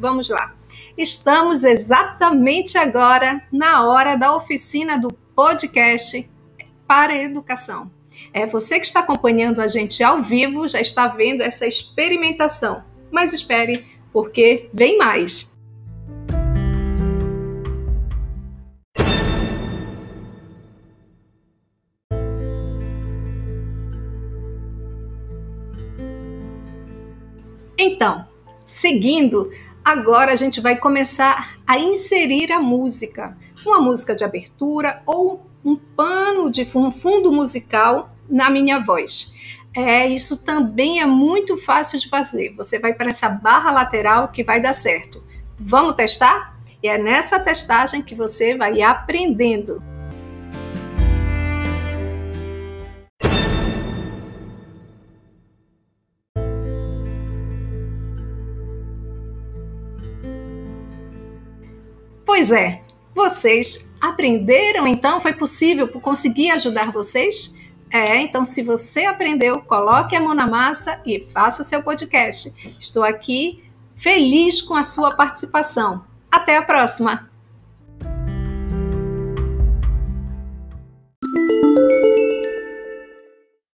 Vamos lá. Estamos exatamente agora na hora da oficina do podcast para educação. É você que está acompanhando a gente ao vivo, já está vendo essa experimentação. Mas espere, porque vem mais. Então, seguindo, agora a gente vai começar a inserir a música, uma música de abertura ou um pano de um fundo musical na minha voz. É, isso também é muito fácil de fazer. Você vai para essa barra lateral que vai dar certo. Vamos testar? E é nessa testagem que você vai aprendendo. Pois é, vocês aprenderam então? Foi possível conseguir ajudar vocês? É, então se você aprendeu, coloque a mão na massa e faça o seu podcast. Estou aqui feliz com a sua participação. Até a próxima!